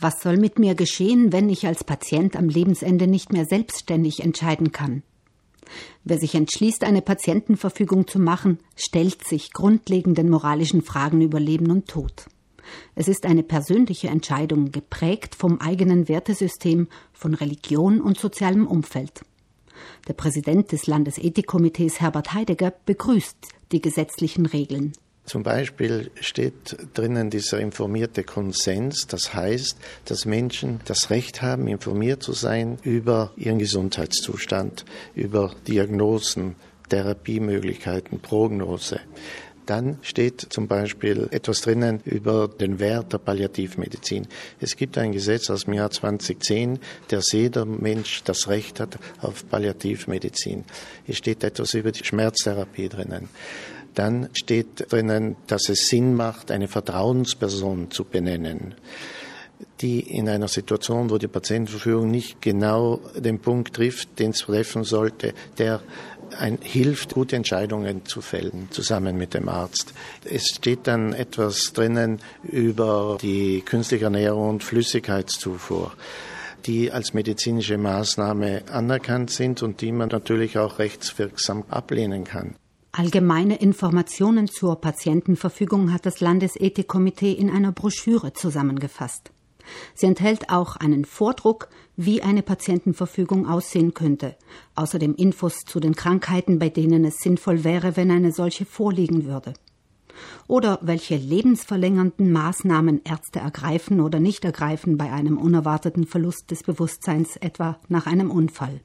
Was soll mit mir geschehen, wenn ich als Patient am Lebensende nicht mehr selbstständig entscheiden kann? Wer sich entschließt, eine Patientenverfügung zu machen, stellt sich grundlegenden moralischen Fragen über Leben und Tod. Es ist eine persönliche Entscheidung, geprägt vom eigenen Wertesystem, von Religion und sozialem Umfeld. Der Präsident des Landesethikkomitees Herbert Heidegger begrüßt die gesetzlichen Regeln. Zum Beispiel steht drinnen dieser informierte Konsens, das heißt, dass Menschen das Recht haben, informiert zu sein über ihren Gesundheitszustand, über Diagnosen, Therapiemöglichkeiten, Prognose. Dann steht zum Beispiel etwas drinnen über den Wert der Palliativmedizin. Es gibt ein Gesetz aus dem Jahr 2010, dass jeder Mensch das Recht hat auf Palliativmedizin. Es steht etwas über die Schmerztherapie drinnen. Dann steht drinnen, dass es Sinn macht, eine Vertrauensperson zu benennen die in einer Situation, wo die Patientenverfügung nicht genau den Punkt trifft, den es treffen sollte, der ein, hilft, gute Entscheidungen zu fällen, zusammen mit dem Arzt. Es steht dann etwas drinnen über die künstliche Ernährung und Flüssigkeitszufuhr die als medizinische Maßnahme anerkannt sind und die man natürlich auch rechtswirksam ablehnen kann. Allgemeine Informationen zur Patientenverfügung hat das Landesethikkomitee in einer Broschüre zusammengefasst. Sie enthält auch einen Vordruck, wie eine Patientenverfügung aussehen könnte, außerdem Infos zu den Krankheiten, bei denen es sinnvoll wäre, wenn eine solche vorliegen würde. Oder welche lebensverlängernden Maßnahmen Ärzte ergreifen oder nicht ergreifen bei einem unerwarteten Verlust des Bewusstseins, etwa nach einem Unfall.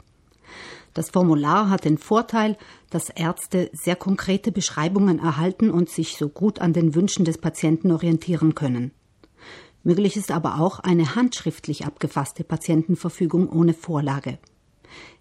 Das Formular hat den Vorteil, dass Ärzte sehr konkrete Beschreibungen erhalten und sich so gut an den Wünschen des Patienten orientieren können. Möglich ist aber auch eine handschriftlich abgefasste Patientenverfügung ohne Vorlage.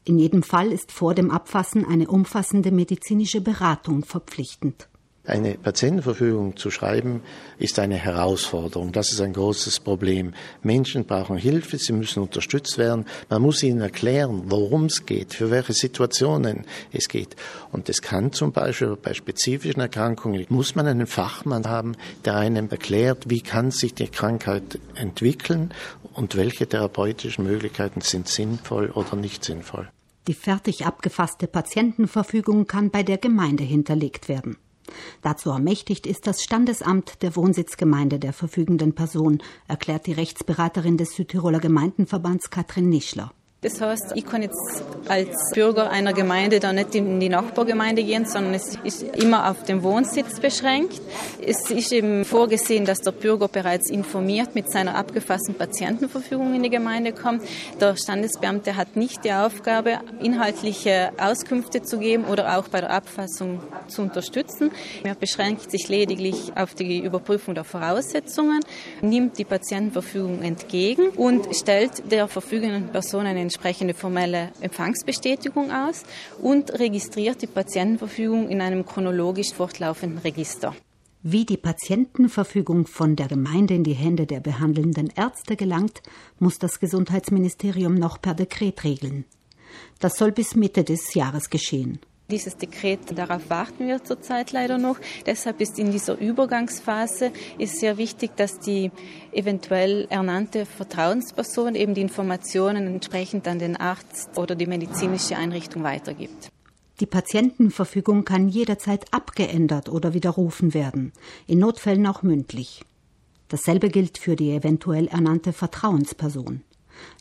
In jedem Fall ist vor dem Abfassen eine umfassende medizinische Beratung verpflichtend. Eine Patientenverfügung zu schreiben, ist eine Herausforderung. Das ist ein großes Problem. Menschen brauchen Hilfe, sie müssen unterstützt werden. Man muss ihnen erklären, worum es geht, für welche Situationen es geht. Und es kann zum Beispiel bei spezifischen Erkrankungen, muss man einen Fachmann haben, der einem erklärt, wie kann sich die Krankheit entwickeln und welche therapeutischen Möglichkeiten sind sinnvoll oder nicht sinnvoll. Die fertig abgefasste Patientenverfügung kann bei der Gemeinde hinterlegt werden. Dazu ermächtigt ist das Standesamt der Wohnsitzgemeinde der verfügenden Person, erklärt die Rechtsberaterin des Südtiroler Gemeindenverbands Katrin Nischler. Das heißt, ich kann jetzt als Bürger einer Gemeinde da nicht in die Nachbargemeinde gehen, sondern es ist immer auf den Wohnsitz beschränkt. Es ist eben vorgesehen, dass der Bürger bereits informiert mit seiner abgefassten Patientenverfügung in die Gemeinde kommt. Der Standesbeamte hat nicht die Aufgabe, inhaltliche Auskünfte zu geben oder auch bei der Abfassung zu unterstützen. Er beschränkt sich lediglich auf die Überprüfung der Voraussetzungen, nimmt die Patientenverfügung entgegen und stellt der verfügenden Person einen entsprechende formelle Empfangsbestätigung aus und registriert die Patientenverfügung in einem chronologisch fortlaufenden Register. Wie die Patientenverfügung von der Gemeinde in die Hände der behandelnden Ärzte gelangt, muss das Gesundheitsministerium noch per Dekret regeln. Das soll bis Mitte des Jahres geschehen. Dieses Dekret, darauf warten wir zurzeit leider noch. Deshalb ist in dieser Übergangsphase ist sehr wichtig, dass die eventuell ernannte Vertrauensperson eben die Informationen entsprechend an den Arzt oder die medizinische Einrichtung weitergibt. Die Patientenverfügung kann jederzeit abgeändert oder widerrufen werden, in Notfällen auch mündlich. Dasselbe gilt für die eventuell ernannte Vertrauensperson.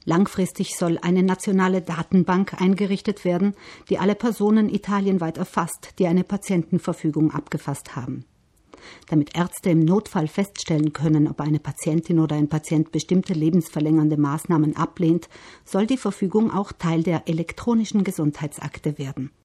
Langfristig soll eine nationale Datenbank eingerichtet werden, die alle Personen italienweit erfasst, die eine Patientenverfügung abgefasst haben. Damit Ärzte im Notfall feststellen können, ob eine Patientin oder ein Patient bestimmte lebensverlängernde Maßnahmen ablehnt, soll die Verfügung auch Teil der elektronischen Gesundheitsakte werden.